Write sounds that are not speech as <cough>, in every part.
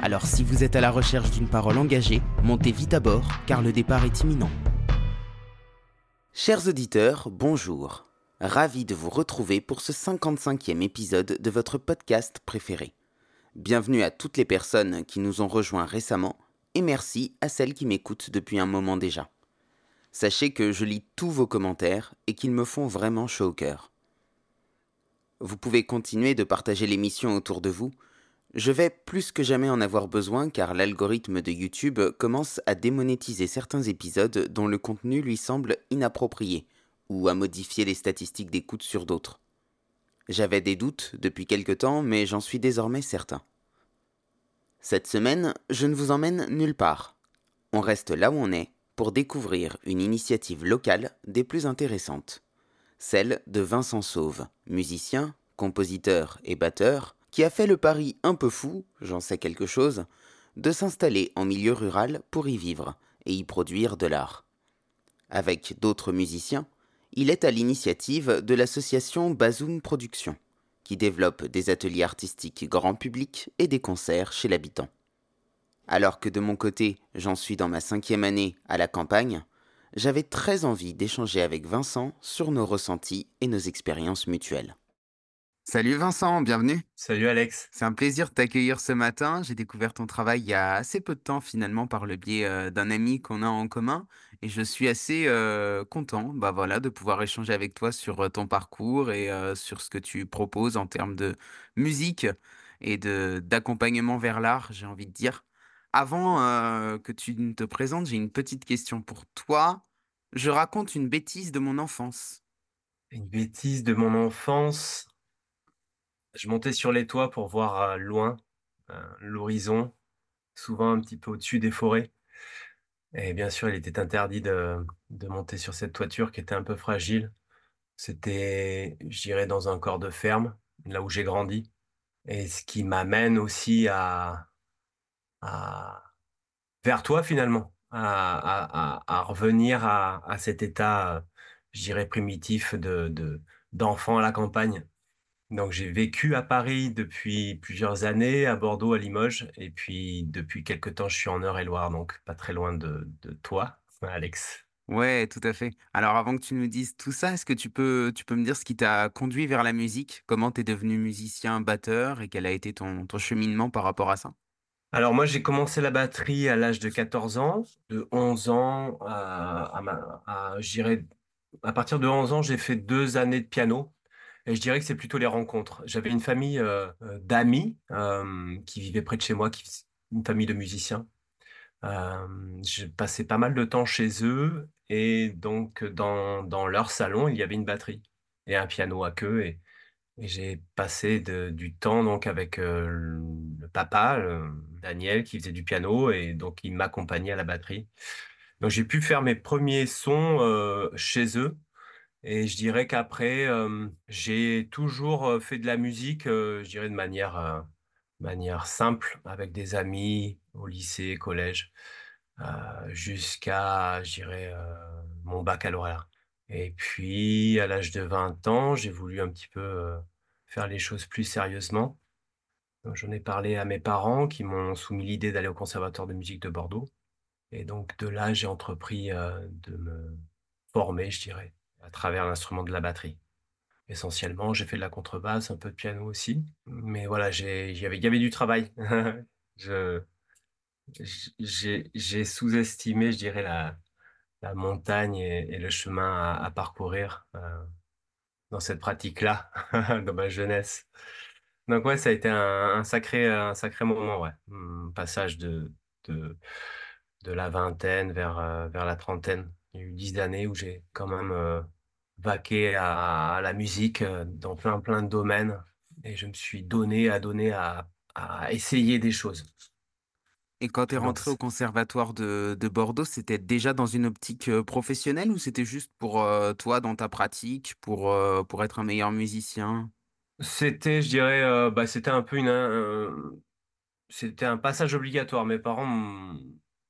Alors si vous êtes à la recherche d'une parole engagée, montez vite à bord car le départ est imminent. Chers auditeurs, bonjour. Ravi de vous retrouver pour ce 55e épisode de votre podcast préféré. Bienvenue à toutes les personnes qui nous ont rejoints récemment et merci à celles qui m'écoutent depuis un moment déjà. Sachez que je lis tous vos commentaires et qu'ils me font vraiment chaud au cœur. Vous pouvez continuer de partager l'émission autour de vous. Je vais plus que jamais en avoir besoin car l'algorithme de YouTube commence à démonétiser certains épisodes dont le contenu lui semble inapproprié ou à modifier les statistiques d'écoute sur d'autres. J'avais des doutes depuis quelque temps, mais j'en suis désormais certain. Cette semaine, je ne vous emmène nulle part. On reste là où on est pour découvrir une initiative locale des plus intéressantes, celle de Vincent Sauve, musicien, compositeur et batteur, qui a fait le pari un peu fou, j'en sais quelque chose, de s'installer en milieu rural pour y vivre et y produire de l'art. Avec d'autres musiciens, il est à l'initiative de l'association Bazoom Productions, qui développe des ateliers artistiques grand public et des concerts chez l'habitant. Alors que de mon côté, j'en suis dans ma cinquième année à la campagne, j'avais très envie d'échanger avec Vincent sur nos ressentis et nos expériences mutuelles. Salut Vincent, bienvenue. Salut Alex. C'est un plaisir de t'accueillir ce matin. J'ai découvert ton travail il y a assez peu de temps finalement par le biais euh, d'un ami qu'on a en commun et je suis assez euh, content bah voilà, de pouvoir échanger avec toi sur euh, ton parcours et sur ce que tu proposes en termes de musique et de d'accompagnement vers l'art, j'ai envie de dire. Avant euh, que tu ne te présentes, j'ai une petite question pour toi. Je raconte une bêtise de mon enfance. Une bêtise de mon enfance? Je montais sur les toits pour voir euh, loin euh, l'horizon, souvent un petit peu au-dessus des forêts. Et bien sûr, il était interdit de, monter sur cette toiture qui était un peu fragile. C'était, je dans un corps de ferme, là où j'ai grandi. Et ce qui m'amène aussi à, vers toi finalement, à, revenir à, cet état, je dirais, primitif de, d'enfant à la campagne. Donc j'ai vécu à Paris depuis plusieurs années, à Bordeaux, à Limoges, et puis depuis quelques temps, je suis en Eure-et-Loire, donc pas très loin de, de toi, <laughs> Alex. Ouais, tout à fait. Alors avant que tu nous dises tout ça, est-ce que tu peux, tu peux me dire ce qui t'a conduit vers la musique? Comment tu es devenu musicien, batteur et quel a été ton, ton cheminement par rapport à ça? Alors moi, j'ai commencé la batterie à l'âge de 14 ans. De 11 ans à, à, à partir de 11 ans, j'ai fait deux années de piano. Et je dirais que c'est plutôt les rencontres. J'avais une famille euh, euh, d'amis euh, qui vivaient près de chez moi, qui, une famille de musiciens. j'ai passé pas mal de temps chez eux et donc dans, dans leur salon, il y avait une batterie et un piano à queue. Et j'ai passé du temps donc avec le papa, Daniel, qui faisait du piano et donc il m'accompagnait à la batterie. Donc j'ai pu faire mes premiers sons chez eux. Et je dirais qu'après, j'ai toujours fait de la musique, je dirais de manière, manière simple, avec des amis au lycée, collège, jusqu'à, je dirais, mon baccalauréat. Et puis, à l'âge de 20 ans, j'ai voulu un petit peu faire les choses plus sérieusement. J'en ai parlé à mes parents qui m'ont soumis l'idée d'aller au Conservatoire de musique de Bordeaux. Et donc, de là, j'ai entrepris de me former, je dirais, à travers l'instrument de la batterie. Essentiellement, j'ai fait de la contrebasse, un peu de piano aussi. Mais voilà, il y avait, du travail. <laughs> j'ai sous-estimé, je dirais, la, montagne et, le chemin à, parcourir euh, dans cette pratique-là, <laughs> dans ma jeunesse. Donc ouais, ça a été un, sacré, un sacré moment, ouais. Un passage de, de, de la vingtaine vers, euh, vers la trentaine. Il y a eu dix années où j'ai quand même euh, vaqué à, la musique dans plein plein de domaines et je me suis donné à donner à, à essayer des choses. Et quand tu es rentré au conservatoire de de Bordeaux, c'était déjà dans une optique, heu, professionnelle ou c'était juste pour, heu, toi dans ta pratique, pour, pour être un meilleur musicien? c'était, je dirais, bah, c'était un peu une, c'était un passage obligatoire. Mes parents,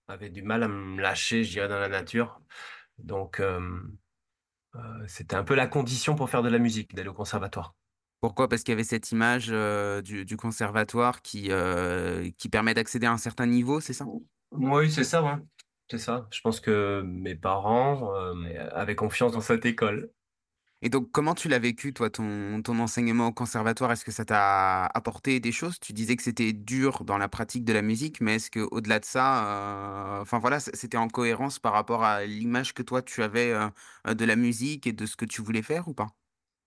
avaient du mal à me lâcher, je dirais, dans la nature. Donc, c'était un peu la condition pour faire de la musique, d'aller au conservatoire. Pourquoi? Parce qu'il y avait cette image, heu, du du conservatoire qui, heu, qui permet d'accéder à un certain niveau, c'est ça? Oui, c'est ça, ouais. C'est ça. Je pense que mes parents, avaient confiance dans cette école. Et donc comment tu l'as vécu toi ton enseignement au conservatoire? Est-ce que ça t'a apporté des choses? Tu disais que c'était dur dans la pratique de la musique, mais est-ce qu'au-delà de ça, heu, enfin voilà, c'était en cohérence par rapport à l'image que toi tu avais, heu heu, de la musique et de ce que tu voulais faire ou pas?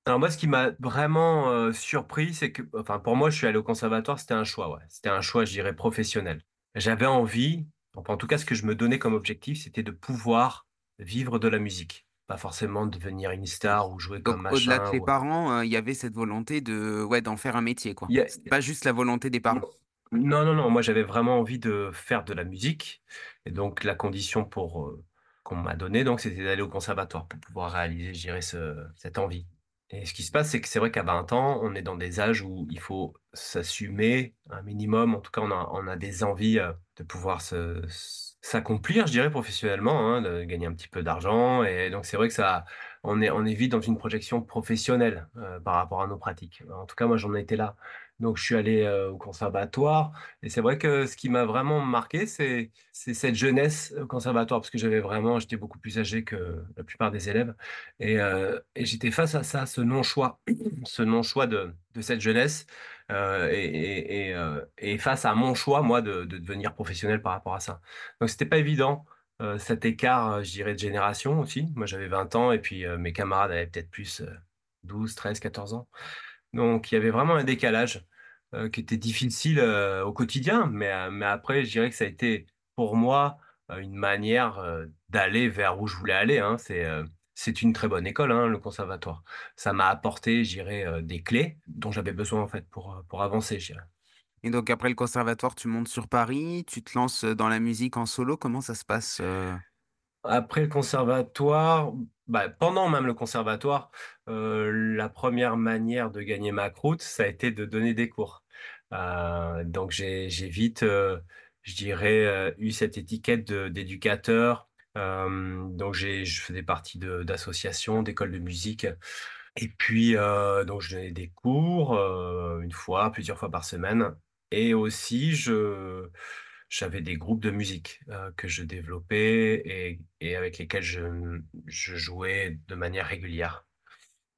Alors moi, ce qui m'a vraiment, surpris, c'est que enfin, pour moi, je suis allé au conservatoire, c'était un choix. C'était un choix, je dirais, professionnel. J'avais envie, en tout cas, ce que je me donnais comme objectif, c'était de pouvoir vivre de la musique. Pas forcément devenir une star ou jouer Donc comme au-delà de machin tes ou parents, il y avait cette volonté de ouais, d'en faire un métier quoi? il y a C'était pas juste la volonté des parents? non, non, non, moi j'avais vraiment envie de faire de la musique et donc la condition pour, qu'on m'a donnée donc c'était d'aller au conservatoire pour pouvoir réaliser, je dirais, ce cette envie et ce qui se passe, c'est que c'est vrai qu'à 20 ans, on est dans des âges où il faut s'assumer un minimum. En tout cas, on a on a des envies, de pouvoir se s'accomplir, je dirais, professionnellement, hein, de gagner un petit peu d'argent et donc c'est vrai que ça on est on est vite dans une projection professionnelle, heu, par rapport à nos pratiques. En tout cas, moi, j'en étais là. Donc je suis allé, heu, au conservatoire et c'est vrai que ce qui m'a vraiment marqué, c'est c'est cette jeunesse au conservatoire parce que j'avais vraiment j'étais beaucoup plus âgé que la plupart des élèves et heu et j'étais face à ça, ce non-choix, ce non-choix de de cette jeunesse, heu et et face à mon choix, moi, de de devenir professionnel par rapport à ça. Donc c'était pas évident, heu, cet écart, je dirais de génération aussi. Moi, j'avais 20 ans et puis, mes camarades avaient peut-être plus, heu, 12-13-14 ans. Donc il y avait vraiment un décalage, qui était difficile, au quotidien, mais mais après je dirais que ça a été pour moi, une manière, d'aller vers où je voulais aller, hein. C'est, c'est une très bonne école, hein, le conservatoire. Ça m'a apporté, je dirais, heu, des clés dont j'avais besoin en fait pour, heu, pour avancer. Et donc après le conservatoire, tu montes sur Paris, tu te lances, dans la musique en solo, comment ça se passe? Après le conservatoire, bah, pendant même le conservatoire, la première manière de gagner ma croûte, ça a été de donner des cours. Donc j'ai vite, je dirais, eu cette étiquette d'éducateur. Donc j'ai je faisais partie d'associations, d'écoles de musique et puis, donc je donnais des cours, 1 fois, plusieurs fois par semaine et aussi je j'avais des groupes de musique, que je développais et et avec lesquels je, je jouais de manière régulière.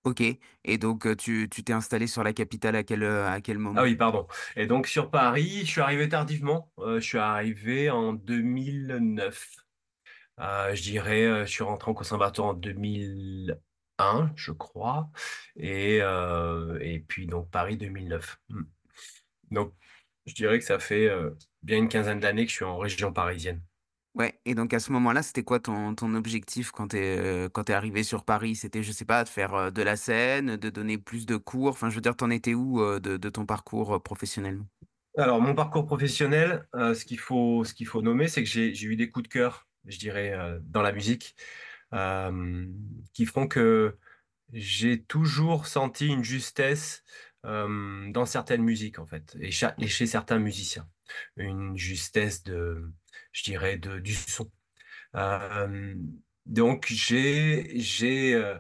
OK et donc tu tu t'es installé sur la capitale à quel, à quel Ah moment? oui, pardon et donc sur Paris, je suis arrivé tardivement, je suis arrivé en 2009. Heu, je dirais, heu, je suis rentré au conservatoire en 2001, je crois et heu et puis donc Paris 2009. Mmh. Donc je dirais que ça fait, bien une quinzaine d'années que je suis en région parisienne. Ouais et donc à ce moment-là, c'était quoi ton ton objectif quand tu es, quand es arrivé sur Paris? C'était, je sais pas, de faire, de la scène, de donner plus de cours? Enfin, je veux dire, tu en étais où, de de ton parcours, professionnellement? Alors mon parcours professionnel, ce qu'il faut ce qu'il faut nommer, c'est que j'ai eu des coups de cœur, je dirais, heu, dans la musique, qui font que j'ai toujours senti une justesse, dans certaines musiques, en fait et chez certains musiciens. Une justesse de je dirais de du son. Donc j'ai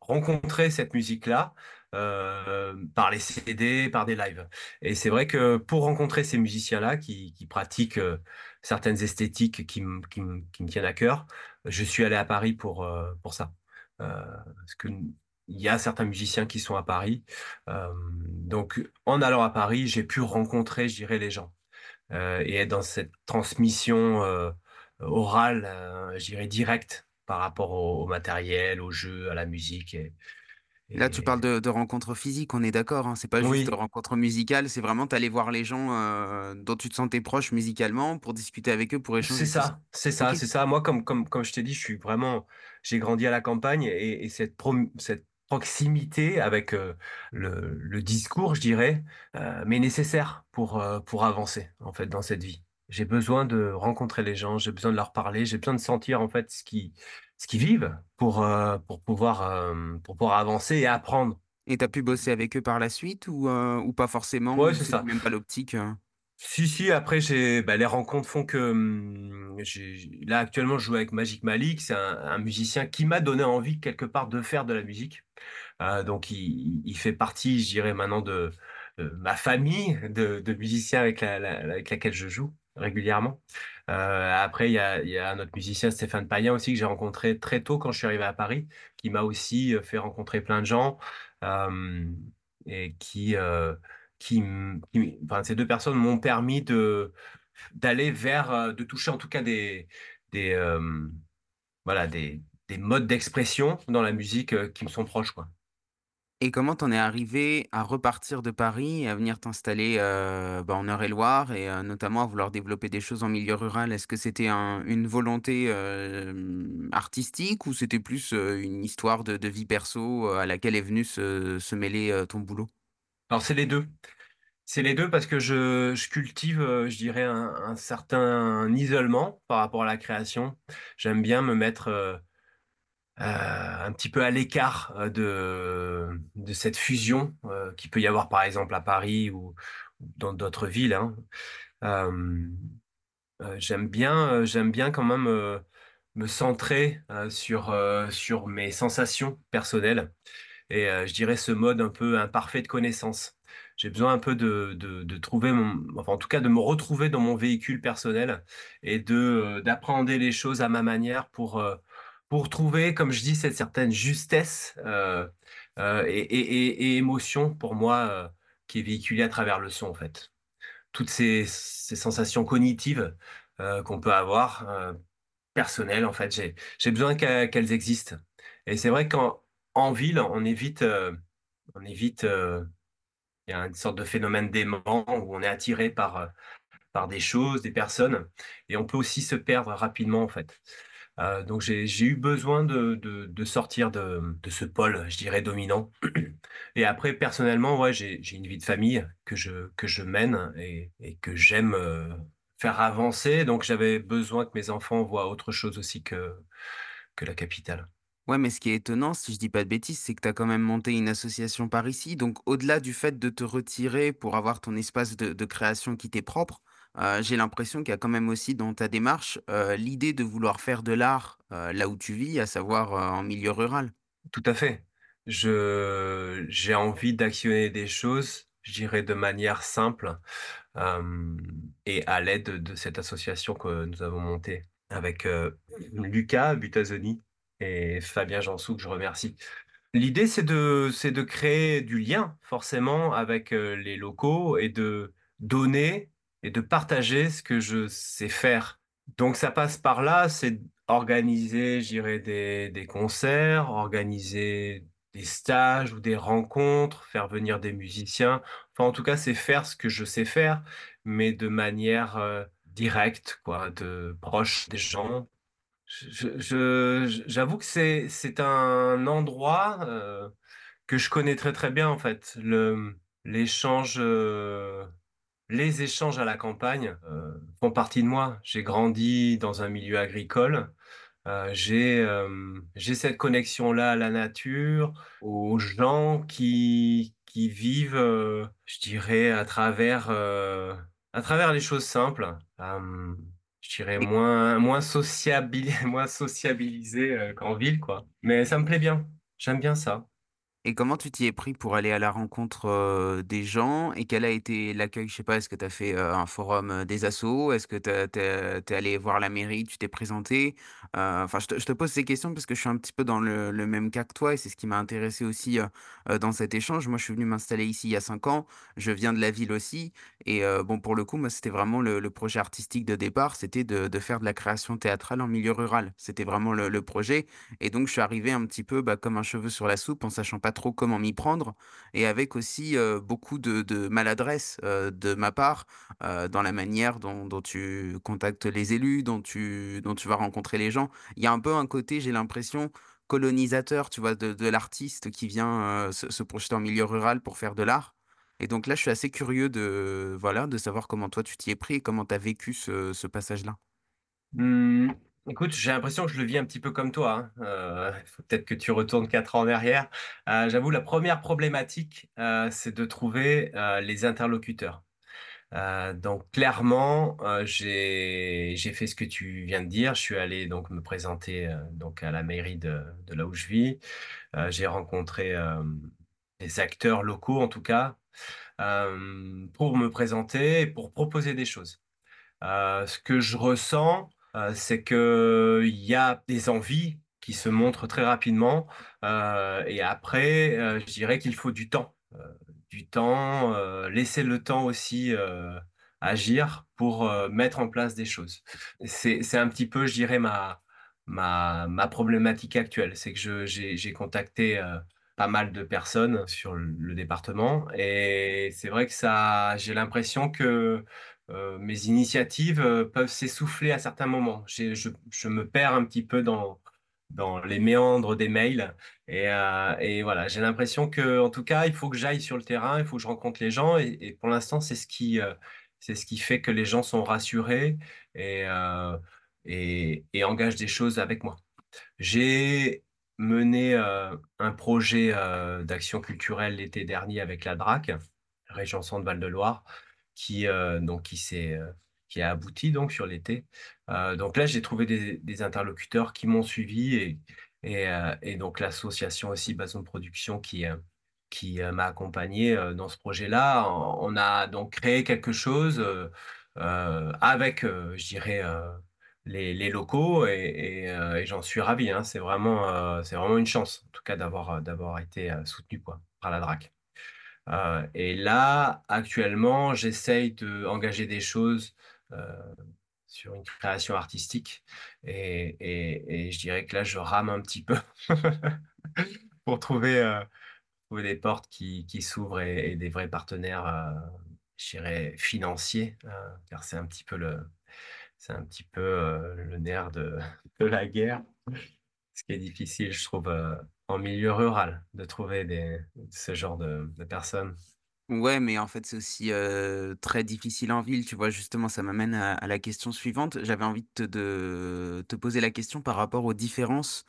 rencontrer cette musique-là, heu, par les CD, par des lives et c'est vrai que pour rencontrer ces musiciens-là qui pratiquent, heu, certaines esthétiques qui me tiennent à cœur, je suis allé à Paris pour, pour ça. Parce que il y a certains musiciens qui sont à Paris, donc en allant à Paris, j'ai pu rencontrer, je dirais, les gens, et être dans cette transmission, orale, je dirais directe par rapport au matériel, au jeu, à la musique Là, tu parles de de rencontres physiques, on est d'accord, hein? C'est pas juste oui, rencontre musicale, c'est vraiment tu allais voir les gens, heu, dont tu te sentais proche musicalement pour discuter avec eux, pour échanger, c'est ça? c'est ça, c'est ça. Moi, comme comme comme je t'ai dit, je suis vraiment j'ai grandi à la campagne et et cette prom cette proximité avec, heu, le le discours, je dirais, heu, m'est nécessaire pour, heu, pour avancer, en fait, dans cette vie. J'ai besoin de rencontrer les gens, j'ai besoin de leur parler, j'ai besoin de sentir en fait ce qu'ils ce qu'ils vivent pour, heu, pour pouvoir, hem, pour pouvoir avancer et apprendre. Et tu as pu bosser avec eux par la suite ou, heu, ou pas forcément Ouais, ou c'est ça. même pas l'optique? Si, si, après j'ai bah, les rencontres font que, j'ai là actuellement je joue avec Magic Malik, c'est un un musicien qui m'a donné envie quelque part de faire de la musique. Donc il il fait partie, je dirais maintenant de de ma famille de de musiciens avec la la avec laquelle je joue régulièrement. Heu, après il y a autre musicien, Stéphane Payen aussi que j'ai rencontré très tôt quand je suis arrivé à Paris, qui m'a aussi, heu, fait rencontrer plein de gens, hem et qui, qui enfin ces 2 personnes m'ont permis d'aller vers, de toucher en tout cas des des, voilà des des modes d'expression dans la musique, qui me sont proches, quoi. Et comment t'en es arrivé à repartir de Paris et à venir t'installer, heu, bah, en Eure-et-Loir et heu, notamment à vouloir développer des choses en milieu rural? Est-ce que c'était un une volonté, artistique ou c'était plus, une histoire de vie perso, à laquelle est venu se mêler, ton boulot? Alors c'est les 2. C'est les 2 parce que je cultive, je dirais un certain isolement par rapport à la création. J'aime bien me mettre, un petit peu à l'écart, heu, de de cette fusion, heu, qu'il peut y avoir par exemple à Paris ou dans d'autres villes, hein. J'aime bien, j'aime bien quand même, me centrer, sur, sur mes sensations personnelles. Et je dirais ce mode un peu imparfait de connaissance. J'ai besoin un peu de de trouver enfin, en tout cas, de me retrouver dans mon véhicule personnel et de, d'appréhender les choses à ma manière pour, pour trouver, comme je dis, cette certaine justesse, heu heu et émotion pour moi, heu, qui est véhiculée à travers le son, en fait. Toutes ces sensations cognitives, qu'on peut avoir, personnelles, en fait, j'ai besoin qu'e qu'elles existent et c'est vrai qu'en en ville, on est vite, heu on est vite, heu, il y a une sorte de phénomène d'aimant où on est attiré par, par des choses, des personnes et on peut aussi se perdre rapidement, en fait. Heu, donc j'ai eu besoin de sortir de ce pôle, je dirais, dominant et après personnellement, ouais, j'ai une vie de famille que je mène et que j'aime, heu, faire avancer donc j'avais besoin que mes enfants voient autre chose aussi que la capitale. Ouais, mais ce qui est étonnant, si je dis pas de bêtises, c'est que tu as quand même monté une association par ici. Donc, au-delà du fait de te retirer pour avoir ton espace de création qui t'est propre, j'ai l'impression qu'il y a quand même aussi dans ta démarche l'idée de vouloir faire de l'art là où tu vis, à savoir en milieu rural. Tout à fait. J'ai envie d'actionner des choses, je dirais de manière simple, et à l'aide de cette association que nous avons montée avec, Lucas Butazoni et Fabien Jansou que je remercie. L'idée c'est de c'est de créer du lien forcément avec, les locaux et de donner et de partager ce que je sais faire. Donc ça passe par là, c'est organiser, je dirais des des concerts, organiser des stages ou des rencontres, faire venir des musiciens. Enfin, en tout cas, c'est faire ce que je sais faire, mais de manière, heu, directe quoi, de proche des gens. J'avoue que c'est un endroit, heu, que je connais très, très bien en fait. L'échange, heu les échanges à la campagne, heu, font partie de moi. J'ai grandi dans un milieu agricole, j'ai, hem, j'ai cette connexion-là à la nature, aux gens qui vivent, je dirais à travers, les choses simples. Je dirais moins moins <laughs> moins sociabilisés, heu, qu'en ville, quoi. Mais ça me plaît bien. J'aime bien ça. Et comment tu t'y es pris pour aller à la rencontre, des gens? Et quel a été l'accueil? Je sais pas, est-ce que tu as fait, un forum, des assos? Est-ce que tu es allé voir la mairie, tu t'es présenté? Enfin, je te pose ces questions parce que je suis un petit peu dans le même cas que toi et c'est ce qui m'a intéressé aussi, dans cet échange. Moi, je suis venu m'installer ici il y a 5 ans. Je viens de la ville aussi et bon, pour le coup, moi, c'était vraiment le projet artistique de départ, c'était de de faire de la création théâtrale en milieu rural. C'était vraiment le le projet et donc je suis arrivé un petit peu, bah, comme un cheveu sur la soupe en sachant pas trop comment m'y prendre et avec aussi, beaucoup de maladresse, de ma part, dans la manière dont tu contactes les élus, dont tu dont tu vas rencontrer les gens. Il y a un peu un côté, j'ai l'impression, colonisateur, tu vois, de l'artiste qui vient, se projeter en milieu rural pour faire de l'art Et donc là, je suis assez curieux de voilà, de savoir comment toi tu t'y es pris et comment tu as vécu ce ce passage-là? Mmh, écoute, j'ai l'impression que je le vis un petit peu comme toi, hein. Il <laughs> faut peut-être que tu retournes 4 ans en arrière. Heu, j'avoue la première problématique, heu, c'est de trouver, les interlocuteurs. Donc clairement, j'ai fait ce que tu viens de dire. Je suis allé donc me présenter, donc à la mairie de là où je vis. J'ai rencontré, des acteurs locaux en tout cas, pour me présenter et pour proposer des choses. Ce que je ressens, c'est qu'il y a des envies qui se montrent très rapidement, heu et après, heu, je dirais qu'il faut du temps, du temps, laisser le temps aussi, agir pour, mettre en place des choses. C'est un petit peu, je dirais, ma ma ma problématique actuelle. C'est que j'ai contacté, pas mal de personnes sur le département et c'est vrai que ça j'ai l'impression que Heu, mes initiatives, heu, peuvent s'essouffler à certains moments. Je me perds un petit peu dans les méandres des mails et heu et voilà, j'ai l'impression que, en tout cas, il faut que j'aille sur le terrain, il faut que je rencontre les gens et pour l'instant, c'est ce qui, fait que les gens sont rassurés et et engagent des choses avec moi. J'ai mené, un projet, d'action culturelle l'été dernier avec la DRAC, région Centre-Val de Loire, qui, heu, donc qui s'est, heu, qui a abouti donc sur l'été. Heu, donc là, j'ai trouvé des interlocuteurs qui m'ont suivi et et donc l'association aussi Bason Production qui, qui, m'a accompagné, dans ce projet-là. On a donc créé quelque chose, avec, je dirais, les les locaux et j'en suis ravi, hein. C'est vraiment, c'est vraiment une chance, en tout cas, d'avoir, d'avoir été, soutenu, quoi, par la DRAC. Heu et là, actuellement, j'essaye d'engager des choses, heu, sur une création artistique et je dirais que là, je rame un petit peu <laughs> pour trouver, heu, trouver des portes qui s'ouvrent et des vrais partenaires, je dirais financiers, car c'est un petit peu le nerf <laughs> de la guerre. Ce qui est difficile, je trouve, en milieu rural, de trouver des ce genre de de personnes. Ouais, mais en fait, c'est aussi, très difficile en ville, tu vois? Justement, ça m'amène à la question suivante. J'avais envie de te poser la question par rapport aux différences,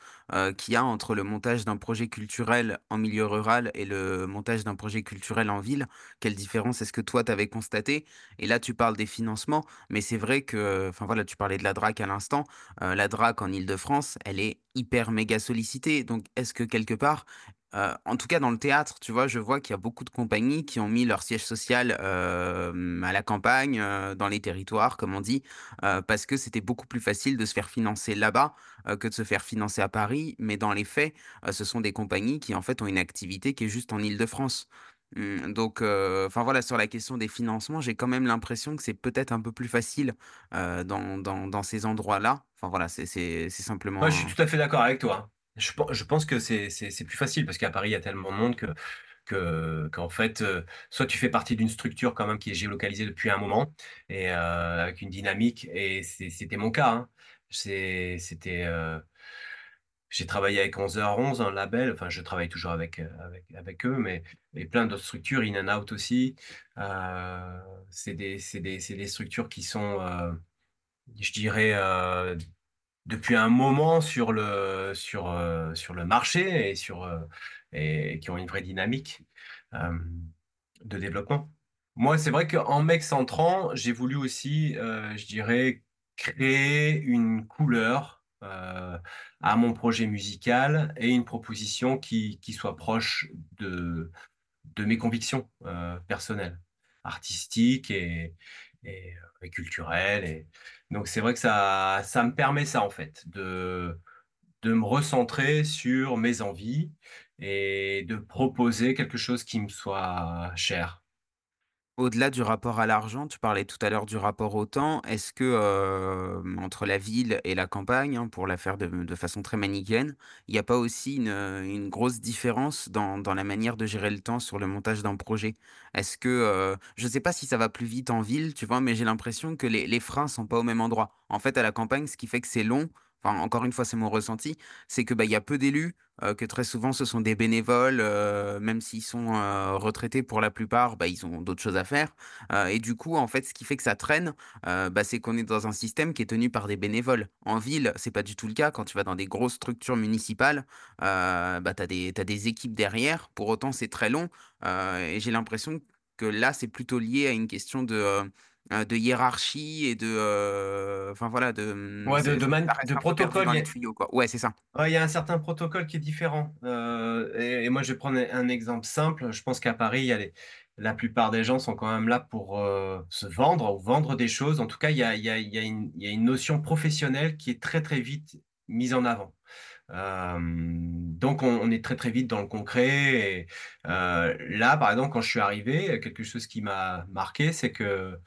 qu'il y a entre le montage d'un projet culturel en milieu rural et le montage d'un projet culturel en ville. Quelle différence est-ce que toi, tu avais constatée? Et là, tu parles des financements, mais c'est vrai que, enfin, voilà, tu parlais de la DRAC à l'instant. La DRAC en Île-de-France, elle est hyper méga sollicitée. Donc est-ce que quelque part, En tout cas dans le théâtre, tu vois? Je vois qu'il y a beaucoup de compagnies qui ont mis leur siège social, à la campagne, dans les territoires comme on dit, parce que c'était beaucoup plus facile de se faire financer là-bas, que de se faire financer à Paris. Mais dans les faits, ce sont des compagnies qui en fait ont une activité qui est juste en Île-de-France. Mmh, donc enfin voilà, sur la question des financements, j'ai quand même l'impression que c'est peut-être un peu plus facile, dans dans dans ces endroits-là. Enfin voilà, c'est c'est Ouais, je suis simplement tout à fait d'accord avec toi. Je pen je pense que c'est plus facile parce qu'à Paris, il y a tellement de monde que que qu'en fait, heu, soit tu fais partie d'une structure quand même qui est géolocalisée depuis un moment et heu, avec une dynamique et c'était mon cas, hein. C'était, heu J'ai travaillé avec 11h11, un label, enfin je travaille toujours avec, eux, mais et plein d'autres structures, In and Out aussi. C'est des structures qui sont, je dirais, depuis un moment sur le sur, heu, sur le marché et sur, heu et qui ont une vraie dynamique, hem, de développement. Moi, c'est vrai qu'en m'excentrant, j'ai voulu aussi, je dirais, créer une couleur, à mon projet musical et une proposition qui qui soit proche de de mes convictions, personnelles, artistiques et et heu, et culturelles et donc c'est vrai que ça ça me permet ça, en fait, de de me recentrer sur mes envies et de proposer quelque chose qui me soit cher. Au-delà du rapport à l'argent, tu parlais tout à l'heure du rapport au temps. Est-ce que, entre la ville et la campagne, hein, pour la faire de façon très manichéenne, il n'y a pas aussi une, grosse différence dans la manière de gérer le temps sur le montage d'un projet? Est-ce que, je ne sais pas si ça va plus vite en ville, tu vois? Mais j'ai l'impression que les les freins sont pas au même endroit. En fait, à la campagne, ce qui fait que c'est long, encore une fois, c'est mon ressenti, c'est que, bah, y a peu d'élus, heu, que très souvent ce sont des bénévoles, heu, même s'ils sont, heu, retraités pour la plupart, bah, ils ont d'autres choses à faire, et du coup, en fait, ce qui fait que ça traîne, bah, c'est qu'on est dans un système qui est tenu par des bénévoles. En ville, c'est pas du tout le cas. Quand tu vas dans des grosses structures municipales, bah, tu as des équipes derrière. Pour autant, c'est très long, et j'ai l'impression que là, c'est plutôt lié à une question de, de hiérarchie et de, heu, enfin voilà, de, mmh, Ouais, de de man protocole, dans les tuyaux, quoi. Ouais, c'est ça. ouais, il y a un certain protocole qui est différent, heu et et moi, je vais prendre un exemple simple. Je pense qu'à Paris, il y a les la plupart des gens sont quand même là pour, se vendre ou vendre des choses. En tout cas, il y y y y a une notion professionnelle qui est très, très vite mise en avant. Donc on on est très, très vite dans le concret et là, par exemple, quand je suis arrivé, quelque chose qui m'a marqué, c'est que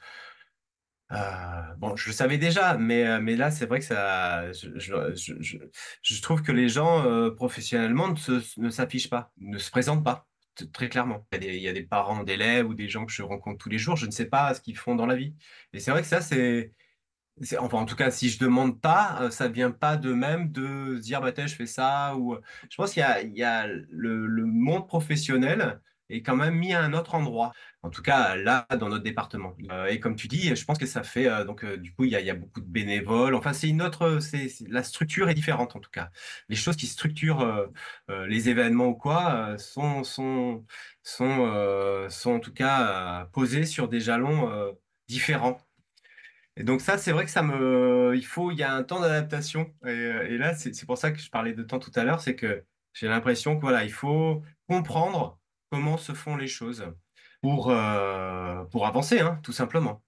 Heu, bon, je le savais déjà, mais heu, mais là, c'est vrai que ça je trouve que les gens, heu, professionnellement ne ne s'affichent pas, ne se présentent pas, très clairement. Il y a des parents d'élèves ou des gens que je rencontre tous les jours, je ne sais pas ce qu'ils font dans la vie et c'est vrai que ça, c'est enfin, en tout cas, si je demande pas, ça vient pas d'eux-mêmes de se dire: «Bah, je fais ça» ou je pense qu'il y a le monde professionnel est quand même mis à un autre endroit. En tout cas, là, dans notre département, heu et comme tu dis, je pense que ça fait, heu, donc heu, du coup, il y a beaucoup de bénévoles. Enfin, c'est une autre, c'est la structure est différente, en tout cas. Les choses qui structurent, les événements ou quoi, sont sont sont, en tout cas, posées sur des jalons, différents. Et donc ça, c'est vrai que ça me il faut il y a un temps d'adaptation et et là, c'est c'est pour ça que je parlais de temps tout à l'heure, c'est que j'ai l'impression que voilà, il faut comprendre comment se font les choses pour, pour avancer, hein, tout simplement.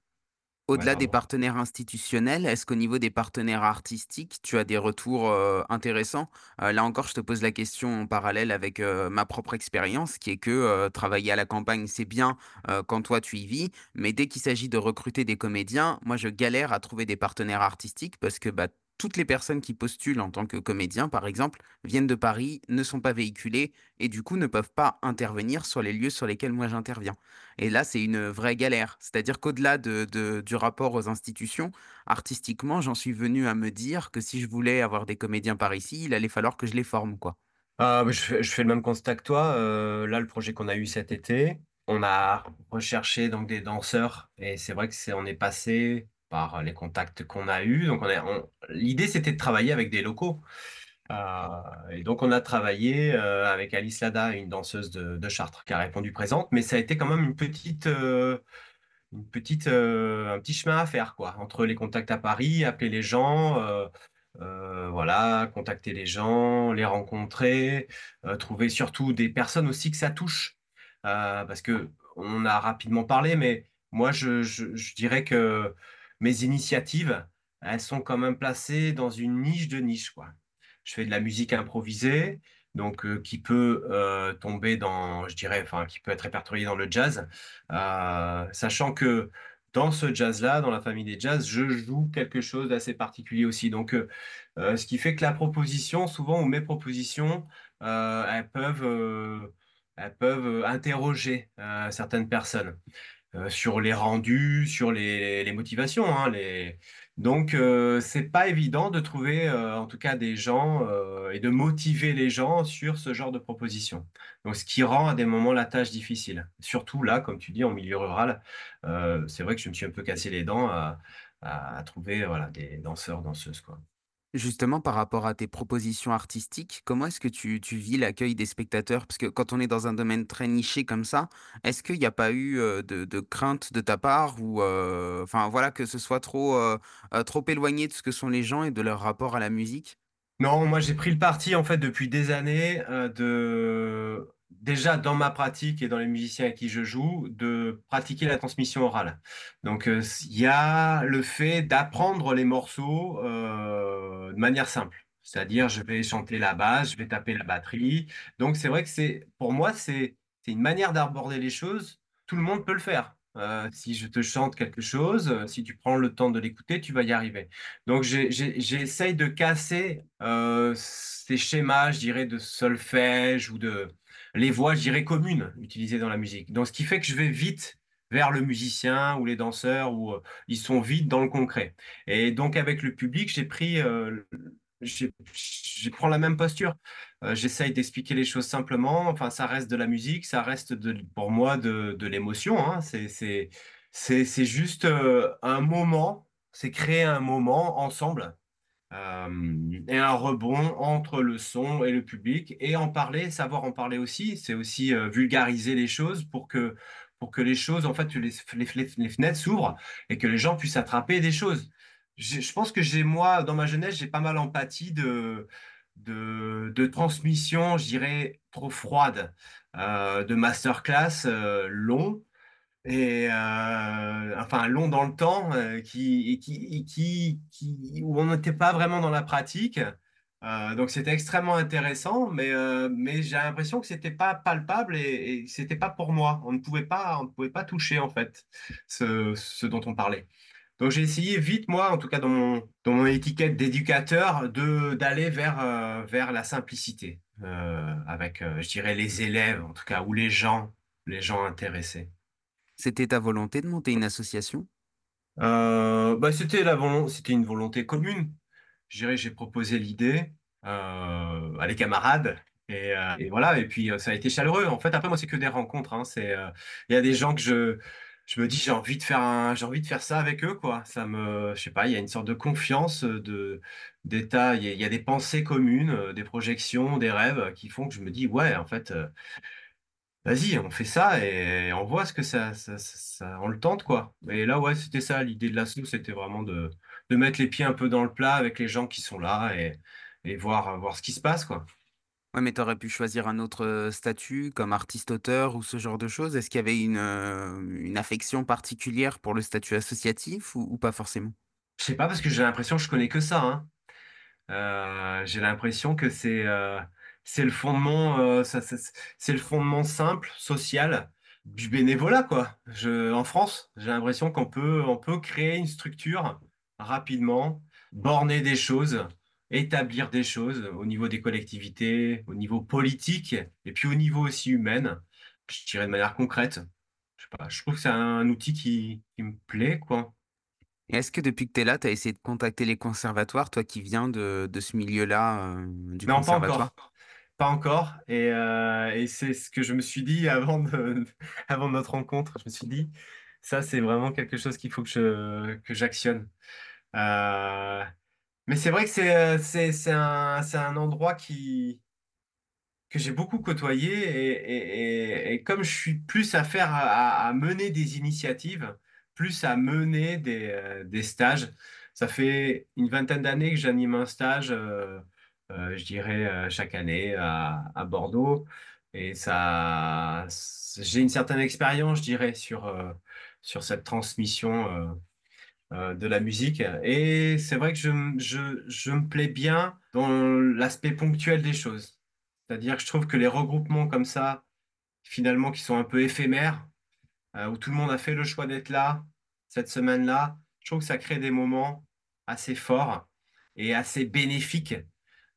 Ouais, Au-delà des partenaires institutionnels, est-ce qu'au niveau des partenaires artistiques, tu as des retours, heu, intéressants? Heu, là encore, je te pose la question en parallèle avec, ma propre expérience qui est que, travailler à la campagne, c'est bien, quand toi tu y vis, mais dès qu'il s'agit de recruter des comédiens, moi je galère à trouver des partenaires artistiques parce que, bah, toutes les personnes qui postulent en tant que comédien, par exemple, viennent de Paris, ne sont pas véhiculées et du coup ne peuvent pas intervenir sur les lieux sur lesquels moi j'interviens. Et là, c'est une vraie galère. C'est-à-dire qu'au-delà de de du rapport aux institutions, artistiquement, j'en suis venu à me dire que si je voulais avoir des comédiens par ici, il allait falloir que je les forme, quoi. Ah, je fais le même constat que toi, heu, là, le projet qu'on a eu cet été, on a recherché donc des danseurs et c'est vrai que on est passé par les contacts qu'on a eus, donc on on l'idée, c'était de travailler avec des locaux. Heu et donc on a travaillé, heu, avec Alice Lada, une danseuse de Chartres, qui a répondu présente, mais ça a été quand même une petite, une petite, un petit chemin à faire quoi, entre les contacts à Paris, appeler les gens, voilà, contacter les gens, les rencontrer, trouver surtout des personnes aussi que ça touche. Parce qu'on a rapidement parlé, mais moi je dirais que mes initiatives, elles sont quand même placées dans une niche de niche. Je fais de la musique improvisée, donc heu, qui peut, heu, tomber dans je dirais, enfin, qui peut être répertoriée dans le jazz, heu, sachant que dans ce jazz-là, dans la famille des jazz, je joue quelque chose d'assez particulier aussi. Donc ce qui fait que la proposition, souvent ou mes propositions, elles peuvent, elles peuvent, interroger, certaines personnes heu, sur les rendus, sur les motivations, hein, donc heu, c'est pas évident de trouver, heu, en tout cas des gens, heu et de motiver les gens sur ce genre de proposition. Donc ce qui rend à des moments la tâche difficile. Surtout là, comme tu dis, en milieu rural, c'est vrai que je me suis un peu cassé les dents à trouver, des danseurs, danseuses, quoi. Justement, par rapport à tes propositions artistiques, comment est-ce que tu vis l'accueil des spectateurs? Parce que quand on est dans un domaine très niché comme ça, est-ce qu'il n'y a pas eu, de crainte de ta part ou, voilà, que ce soit trop, trop éloigné de ce que sont les gens et de leur rapport à la musique? Non, moi j'ai pris le parti en fait depuis des années, de déjà dans ma pratique et dans les musiciens avec qui je joue, de pratiquer la transmission orale. Donc, heu, s il y a le fait d'apprendre les morceaux, heu, de manière simple. C'est-à-dire je vais chanter la basse, je vais taper la batterie. Donc c'est vrai que c'est pour moi c'est une manière d'aborder les choses, tout le monde peut le faire. Heu, si je te chante quelque chose, si tu prends le temps de l'écouter, tu vas y arriver. Donc j'essaye de casser, ces schémas, je dirais, de solfège ou de les voix, je dirais, communes utilisées dans la musique. Donc ce qui fait que je vais vite vers le musicien ou les danseurs où, heu, ils sont vite dans le concret et donc avec le public, j'ai pris, heu, je prends la même posture. Euh, j'essaye d'expliquer les choses simplement. Enfin, ça reste de la musique, ça reste pour moi de, l'émotion. Hein. C'est juste euh, un moment, c'est créer un moment ensemble euh, et un rebond entre le son et le public et en parler, savoir en parler aussi. C'est aussi vulgariser les choses pour que pour que les choses, en fait, les, les, les fenêtres s'ouvrent et que les gens puissent attraper des choses je pense que j'ai, moi, dans ma jeunesse, j'ai pas mal empathie de, de, de transmission, je dirais, trop froide, euh, de masterclass euh, long, et euh, enfin long dans le temps, euh, qui, qui, qui, qui, où on n'était pas vraiment dans la pratique. Euh, donc c'était extrêmement intéressant, mais, mais j'ai l'impression que c'était pas palpable et, et c'était pas pour moi. On ne pouvait pas, on ne pouvait pas toucher en fait ce, ce dont on parlait. Donc j'ai essayé vite, moi, en tout cas dans mon, dans mon étiquette d'éducateur, d'aller vers, vers la simplicité, avec, je dirais, les élèves, en tout cas, ou les gens, les gens intéressés. C'était ta volonté de monter une association? Bah, c'était la c'était une volonté commune. J'ai proposé l'idée à les camarades. Et, et, voilà, et puis ça a été chaleureux. En fait, après, moi, c'est que des rencontres. Hein. C'est, il y a des gens que je, je me dis j'ai envie de faire un, j'ai envie de faire ça avec eux quoi. Ça me, je sais pas, il y a une sorte de confiance, euh, de d'état, il y, a, des pensées communes, euh, des projections, des rêves qui font que je me dis ouais en fait, euh, vas-y on fait ça et on voit ce que ça, ça, ça, on le tente quoi. Et là ouais c'était ça l'idée de l'assaut, c'était vraiment de de mettre les pieds un peu dans le plat avec les gens qui sont là et et voir voir ce qui se passe quoi. Ouais, mais tu aurais pu choisir un autre, statut comme artiste-auteur ou ce genre de choses? Est-ce qu'il y avait une, une affection particulière pour le statut associatif ou ou pas forcément? Je sais pas parce que j'ai l'impression que je connais que ça, hein. Heu, j'ai l'impression que c'est, c'est le fondement, heu, ça ça c'est le fondement simple, social du bénévolat, quoi. Je en France, j'ai l'impression qu'on peut on peut créer une structure rapidement, borner des choses établir des choses au niveau des collectivités, au niveau politique, et puis au niveau aussi humain, je dirais de manière concrète. Je sais pas, je trouve que c'est un outil qui, qui me plaît, quoi. Est-ce que depuis que tu es là, tu as essayé de contacter les conservatoires, toi qui viens de de ce milieu-là, heu, du Non, pas conservatoire? encore. Pas encore. Et, euh, et c'est ce que je me suis dit <laughs> avant, avant notre rencontre. Je me suis dit, ça, c'est vraiment quelque chose qu'il faut que je, que j'actionne. Euh, mais c'est vrai que c'est euh, un un endroit qui que j'ai beaucoup côtoyé et, et, comme je suis plus à faire à, mener des initiatives, plus à mener des, des stages. Ça fait une vingtaine d'années que j'anime un stage, euh, je dirais euh, chaque année à, Bordeaux, et ça, j'ai une certaine expérience, je dirais, sur euh, sur cette transmission. de la musique. Et c'est vrai que je, je, je me plais bien dans l'aspect ponctuel des choses. C'est-à-dire que je trouve que les regroupements comme ça, finalement, qui sont un peu éphémères, où tout le monde a fait le choix d'être là, cette semaine-là, je trouve que ça crée des moments assez forts et assez bénéfiques.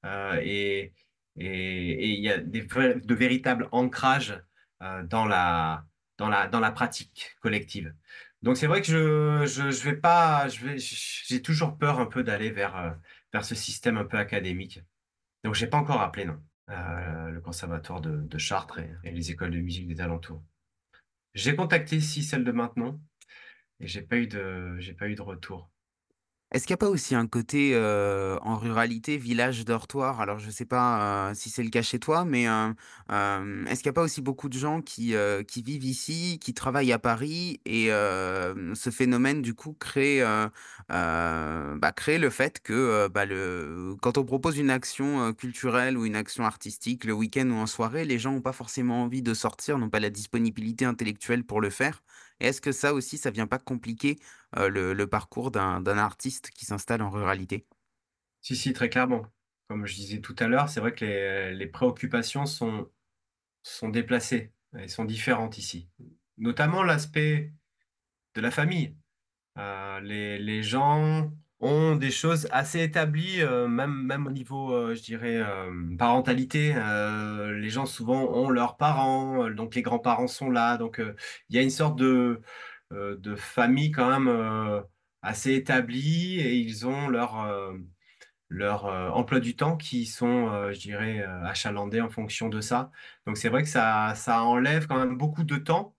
Euh, et il y a de véritables ancrages euh, dans la, pratique collective. Donc c'est vrai que je, je, vais pas, j'ai toujours peur un peu d'aller vers, euh, vers ce système un peu académique. Donc j'ai pas encore appelé, non, le conservatoire de, Chartres et, les écoles de musique des alentours. J'ai contacté si celle de maintenant et j'ai pas pas eu de retour. Est-ce qu'il y a pas aussi un côté, en ruralité, village dortoir? Alors je sais pas, si c'est le cas chez toi, mais, est-ce qu'il y a pas aussi beaucoup de gens qui, vivent ici, qui travaillent à Paris et ce phénomène du coup crée, bah, le fait que, bah, quand on propose une action, culturelle ou une action artistique le week-end ou en soirée, les gens ont pas forcément envie de sortir, n'ont pas la disponibilité intellectuelle pour le faire. Est-ce que ça aussi, ça vient pas compliquer le parcours d'un artiste qui s'installe en ruralité? Si, si, très clairement. Comme je disais tout à l'heure, c'est vrai que les, préoccupations sont, sont déplacées, elles sont différentes ici. Notamment l'aspect de la famille. Les, les gens ont des choses assez établies, euh, même, même au niveau, euh, je dirais, euh, parentalité. Les gens souvent ont leurs parents, donc les grands-parents sont là. Donc il y a une sorte de, de famille quand même assez établie et ils ont leur, leur emploi du temps qui sont, je dirais, achalandés en fonction de ça. Donc c'est vrai que ça, ça enlève quand même beaucoup de temps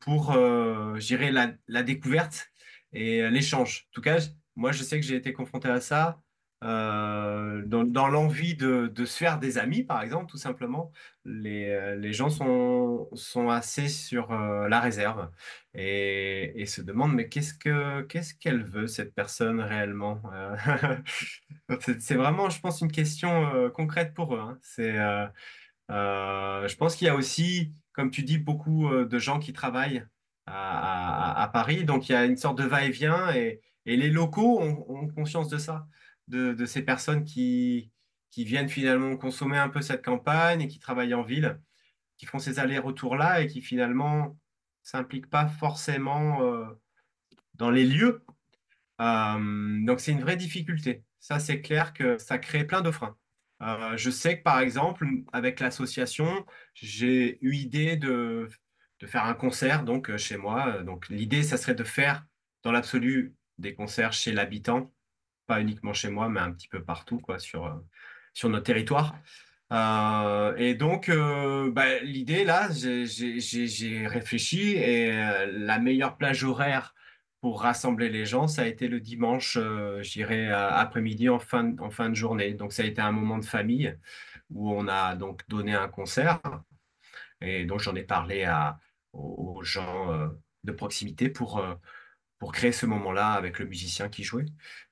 pour, je dirais, la, la découverte et l'échange. En tout cas, moi, je sais que j'ai été confronté à ça euh, dans, l'envie de, se faire des amis, par exemple, tout simplement. Les, euh, gens sont, sont assez sur euh, la réserve et, se demandent, mais qu'est-ce que, qu'est-ce qu'elle veut, cette personne réellement? <laughs> C'est vraiment, je pense, une question concrète pour eux. hein. C'est, je pense qu'il y a aussi, comme tu dis, beaucoup de gens qui travaillent à, Paris. Donc, il y a une sorte de va-et-vient et, et les locaux ont, conscience de ça, de, ces personnes qui, qui viennent finalement consommer un peu cette campagne et qui travaillent en ville, qui font ces allers-retours-là et qui finalement s'impliquent pas forcément euh, dans les lieux euh, donc c'est une vraie difficulté. Ça, c'est clair que ça crée plein de freins. Euh, je sais que par exemple, avec l'association, j'ai eu idée de, de faire un concert donc chez moi. Donc l'idée, ça serait de faire dans l'absolu des concerts chez l'habitant, pas uniquement chez moi, mais un petit peu partout quoi, sur, euh, sur notre territoire. Euh, et donc, euh, bah, l'idée là, j'ai réfléchi et euh, la meilleure plage horaire pour rassembler les gens, ça a été le dimanche, euh, après-midi en fin, en fin de journée. Donc, ça a été un moment de famille où on a donc donné un concert et donc j'en ai parlé à, aux, gens de proximité pour, pour créer ce moment-là avec le musicien qui jouait.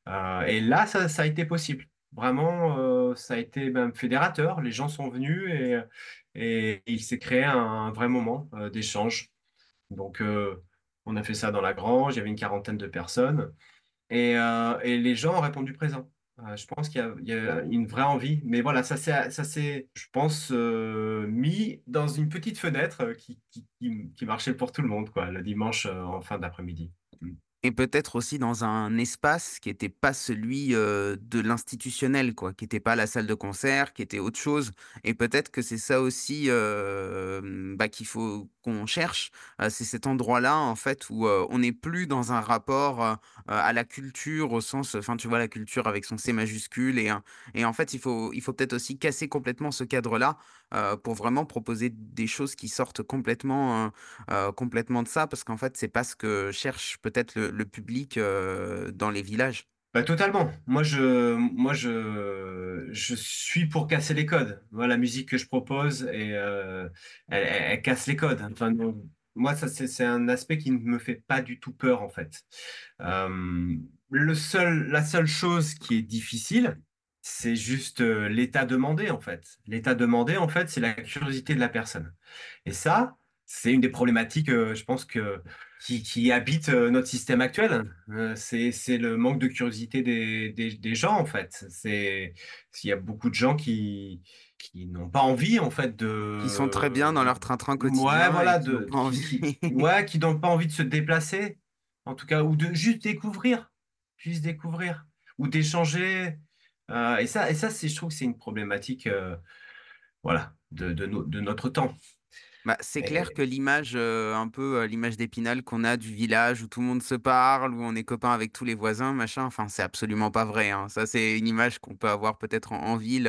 Euh, et là, ça, a été possible. Vraiment, euh, ça a été même fédérateur. Les gens sont venus et, il s'est créé un, vrai moment euh, d'échange. Donc, on a fait ça dans la grange, il y avait une quarantaine de personnes et, et les gens ont répondu présent. Euh, je pense qu'il y a, il y a une vraie envie. Mais voilà, ça s'est, je pense, euh, mis dans une petite fenêtre euh, qui, qui, marchait pour tout le monde, quoi, le dimanche en fin d'après-midi. Et peut-être aussi dans un espace qui n'était pas celui de l'institutionnel, quoi, qui n'était pas la salle de concert, qui était autre chose. Et peut-être que c'est ça aussi bah, qu'il faut qu'on cherche. C'est cet endroit-là, en fait, où on n'est plus dans un rapport à la culture au sens, enfin, tu vois, la culture avec son C majuscule. Et, et en fait, il faut, il faut peut-être aussi casser complètement ce cadre-là euh, pour vraiment proposer des choses qui sortent complètement. euh, euh, complètement de ça parce qu'en fait, c'est pas ce que cherche peut-être le, public dans les villages. Bah, totalement. Moi, je, moi, je, je suis pour casser les codes. La musique que je propose, et, elle, elle- casse les codes. Enfin, moi, ça, c'est, un aspect qui ne me fait pas du tout peur, en fait. Le seul, la seule chose qui est difficile, c'est juste euh, l'état demandé, en fait. L'état demandé, en fait, c'est la curiosité de la personne. Et ça, c'est une des problématiques, euh, je pense que qui, qui habite euh, notre système actuel. C'est, le manque de curiosité des, des, des gens, en fait. C'est, il y a beaucoup de gens qui, qui n'ont pas envie, en fait, Qui sont très de, bien dans leur train-train ouais, quotidien et voilà, qui n'ont de, pas qui, envie. qui, <laughs> ouais, qui n'ont pas envie de se déplacer, en tout cas, ou de juste découvrir, juste découvrir, ou d'échanger. Euh, et ça, et ça, je trouve que c'est une problématique, euh, voilà, de, de notre temps. Bah, c'est clair que l'image, euh, un peu euh, l'image d'Épinal qu'on a du village où tout le monde se parle, où on est copain avec tous les voisins, machin, enfin, c'est absolument pas vrai, hein. Ça, c'est une image qu'on peut avoir peut-être en, en ville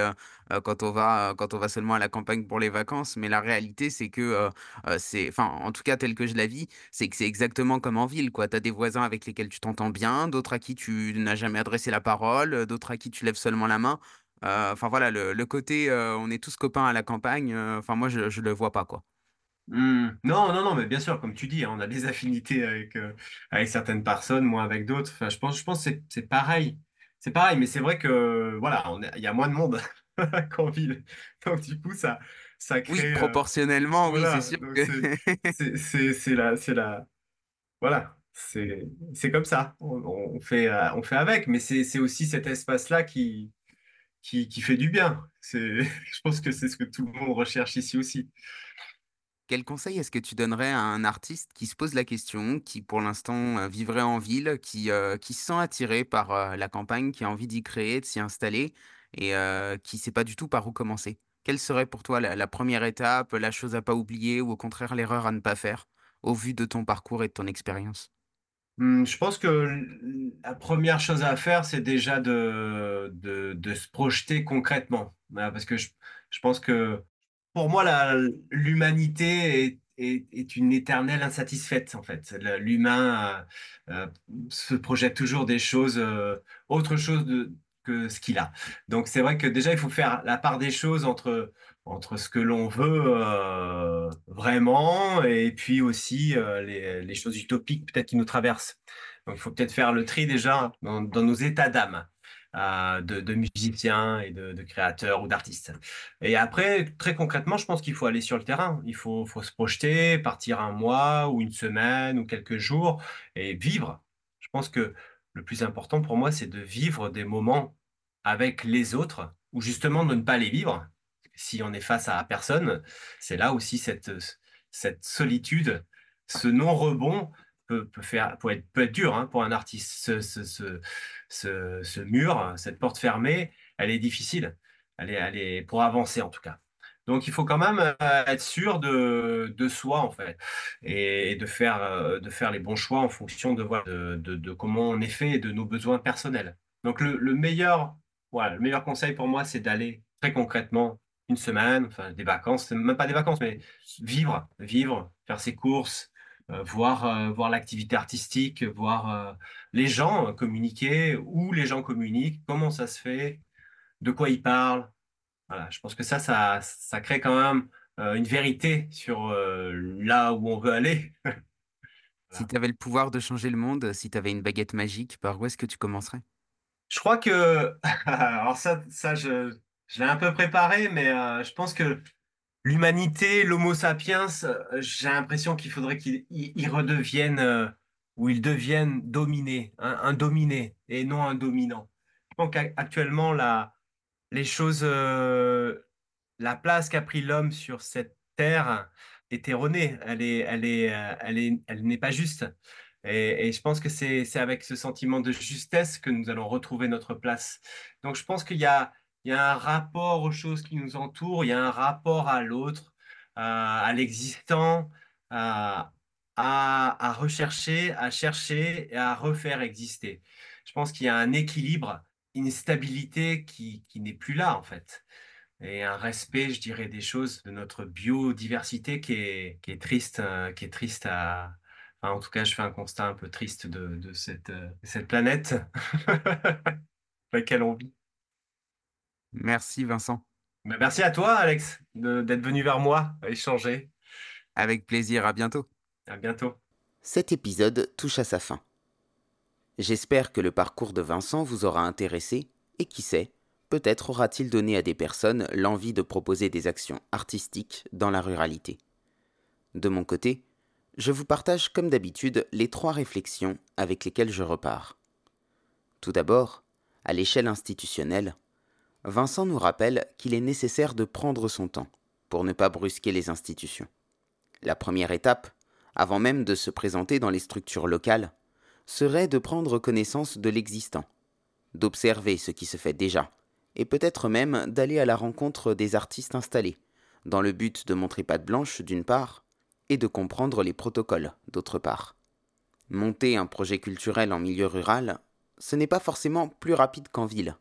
euh, quand on va, quand on va seulement à la campagne pour les vacances. Mais la réalité, c'est que c'est, enfin, en tout cas, tel que je la vis, c'est que c'est exactement comme en ville, quoi. T'as des voisins avec lesquels tu t'entends bien, d'autres à qui tu n'as jamais adressé la parole, d'autres à qui tu lèves seulement la main. Enfin, voilà, le, le côté, on est tous copains à la campagne, enfin, moi, je, je le vois pas, quoi. Hmm. Non, non, non, mais bien sûr, comme tu dis, hein, on a des <laughs> affinités avec, euh, avec certaines personnes, moins avec d'autres. Enfin, je pense, je pense que c'est c'est pareil. C'est pareil, mais c'est vrai que voilà, on est- il y a moins de monde <laughs> qu'en ville. Donc du coup, ça, ça Oui, crée euh, proportionnellement, oui, c'est voilà. sûr Donc que c'est <laughs> c'est c'est c'est la c'est la voilà. C'est c'est comme ça. On, on fait euh, on fait avec, mais c'est c'est aussi cet espace-là qui qui qui fait du bien. C'est je pense que c'est ce que tout le monde recherche ici aussi. Quel conseil est-ce que tu donnerais à un artiste qui se pose la question, qui pour l'instant euh, vivrait en ville, qui, euh, qui se sent attiré par euh, la campagne, qui a envie d'y créer, de s'y installer et qui sait pas du tout par où commencer? Quelle serait pour toi la, première étape, la chose à pas oublier ou au contraire l'erreur à ne pas faire au vu de ton parcours et de ton expérience? Hmm, Je pense que la première chose à faire, c'est déjà de, de, se projeter concrètement. Voilà, Parce que je, je pense que pour moi, l'humanité est, une éternelle insatisfaite, en fait. L'humain euh, euh, se projette toujours des choses, euh, autre chose que ce qu'il a. Donc, c'est vrai que déjà, il faut faire la part des choses entre, entre ce que l'on veut vraiment et puis aussi les, choses utopiques peut-être qui nous traversent. Donc, il faut peut-être faire le tri déjà dans nos états d'âme. Euh, de, musiciens et de, créateurs ou d'artistes. Et après, très concrètement, je pense qu'il faut aller sur le terrain. Il faut, se projeter, partir un mois ou une semaine ou quelques jours et vivre. Je pense que le plus important pour moi, c'est de vivre des moments avec les autres ou justement de ne pas les vivre. Si on est face à personne, c'est là aussi cette, solitude, ce non-rebond peut, faire, peut être, peut être dur hein, pour un artiste. Ce, mur, cette porte fermée, elle est difficile. Elle est, elle est pour avancer en tout cas. Donc il faut quand même euh, être sûr de, de soi en fait et, de faire, euh, de faire les bons choix en fonction de, de, de, de comment on est fait et de nos besoins personnels. Donc le, le meilleur, voilà, le meilleur conseil pour moi, c'est d'aller très concrètement une semaine, enfin des vacances, même pas des vacances, mais vivre, vivre, faire ses courses, voir, euh, voir l'activité artistique, voir euh, les gens euh, communiquer, où les gens communiquent, comment ça se fait, de quoi ils parlent. Voilà, je pense que ça, ça, ça crée quand même euh, une vérité sur euh, là où on veut aller. <laughs> Si tu avais le pouvoir de changer le monde, si tu avais une baguette magique, par où est-ce que tu commencerais? Je crois que, <laughs> alors ça, ça je, je l'ai un peu préparé, mais euh, je pense que l'humanité, l'Homo sapiens, euh, j'ai l'impression qu'il faudrait qu'il il, redevienne euh, ou il devienne dominé, un, un dominé et non un dominant. Je pense qu'actuellement, la, les choses, euh, la place qu'a pris l'homme sur cette terre est erronée. Elle est, elle est, elle est, elle n'est pas juste. Et, et je pense que c'est avec ce sentiment de justesse que nous allons retrouver notre place. Donc, je pense qu'il y a, il y a un rapport aux choses qui nous entourent, il y a un rapport à l'autre, à, à l'existant, à, à, rechercher, à chercher et à refaire exister. Je pense qu'il y a un équilibre, une stabilité qui, qui n'est plus là, en fait et un respect, je dirais, des choses de notre biodiversité qui est, qui est triste, euh, qui est triste en tout cas, je fais un constat un peu triste de, de cette, euh, cette planète <laughs> laquelle on vit. Merci Vincent. Mais merci à toi, Alex, de- d'être venu vers moi, à échanger. Avec plaisir, à bientôt. À bientôt. Cet épisode touche à sa fin. J'espère que le parcours de Vincent vous aura intéressé et qui sait, peut-être aura-t-il donné à des personnes l'envie de proposer des actions artistiques dans la ruralité. De mon côté, je vous partage comme d'habitude les trois réflexions avec lesquelles je repars. Tout d'abord, à l'échelle institutionnelle, Vincent nous rappelle qu'il est nécessaire de prendre son temps pour ne pas brusquer les institutions. La première étape, avant même de se présenter dans les structures locales, serait de prendre connaissance de l'existant, d'observer ce qui se fait déjà, et peut-être même d'aller à la rencontre des artistes installés, dans le but de montrer patte blanche d'une part, et de comprendre les protocoles d'autre part. Monter un projet culturel en milieu rural, ce n'est pas forcément plus rapide qu'en ville.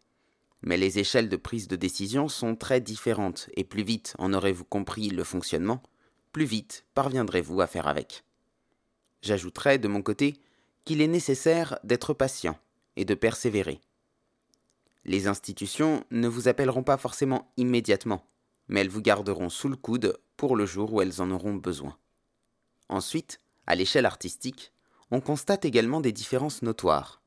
Mais les échelles de prise de décision sont très différentes, et plus vite en aurez-vous compris le fonctionnement, plus vite parviendrez-vous à faire avec. J'ajouterai de mon côté qu'il est nécessaire d'être patient et de persévérer. Les institutions ne vous appelleront pas forcément immédiatement, mais elles vous garderont sous le coude pour le jour où elles en auront besoin. Ensuite, à l'échelle artistique, on constate également des différences notoires.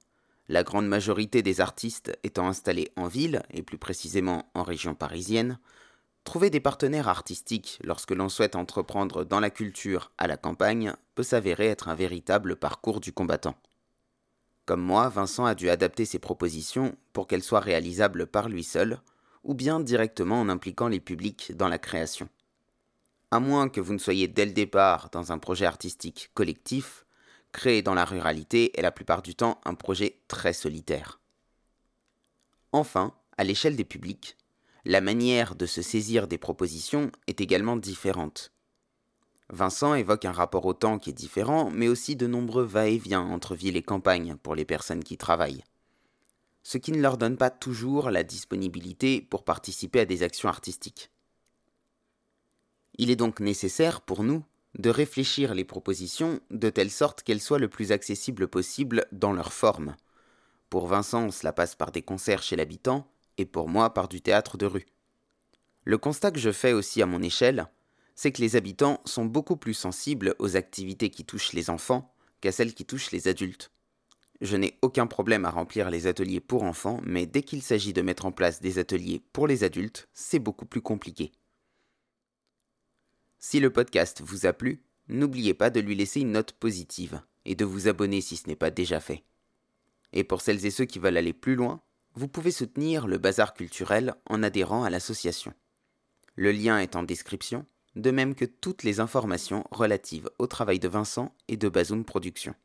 La grande majorité des artistes étant installés en ville, et plus précisément en région parisienne, trouver des partenaires artistiques lorsque l'on souhaite entreprendre dans la culture à la campagne peut s'avérer être un véritable parcours du combattant. Comme moi, Vincent a dû adapter ses propositions pour qu'elles soient réalisables par lui seul, ou bien directement en impliquant les publics dans la création. À moins que vous ne soyez dès le départ dans un projet artistique collectif, créer dans la ruralité est la plupart du temps un projet très solitaire. Enfin, à l'échelle des publics, la manière de se saisir des propositions est également différente. Vincent évoque un rapport au temps qui est différent, mais aussi de nombreux va-et-vient entre ville et campagne pour les personnes qui travaillent. Ce qui ne leur donne pas toujours la disponibilité pour participer à des actions artistiques. Il est donc nécessaire pour nous de réfléchir les propositions de telle sorte qu'elles soient le plus accessibles possible dans leur forme. Pour Vincent, cela passe par des concerts chez l'habitant, et pour moi par du théâtre de rue. Le constat que je fais aussi à mon échelle, c'est que les habitants sont beaucoup plus sensibles aux activités qui touchent les enfants qu'à celles qui touchent les adultes. Je n'ai aucun problème à remplir les ateliers pour enfants, mais dès qu'il s'agit de mettre en place des ateliers pour les adultes, c'est beaucoup plus compliqué. Si le podcast vous a plu, n'oubliez pas de lui laisser une note positive et de vous abonner si ce n'est pas déjà fait. Et pour celles et ceux qui veulent aller plus loin, vous pouvez soutenir le bazar culturel en adhérant à l'association. Le lien est en description, de même que toutes les informations relatives au travail de Vincent et de Bazoom Productions.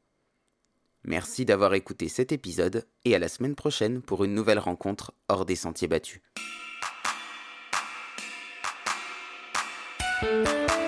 Merci d'avoir écouté cet épisode et à la semaine prochaine pour une nouvelle rencontre hors des sentiers battus. Música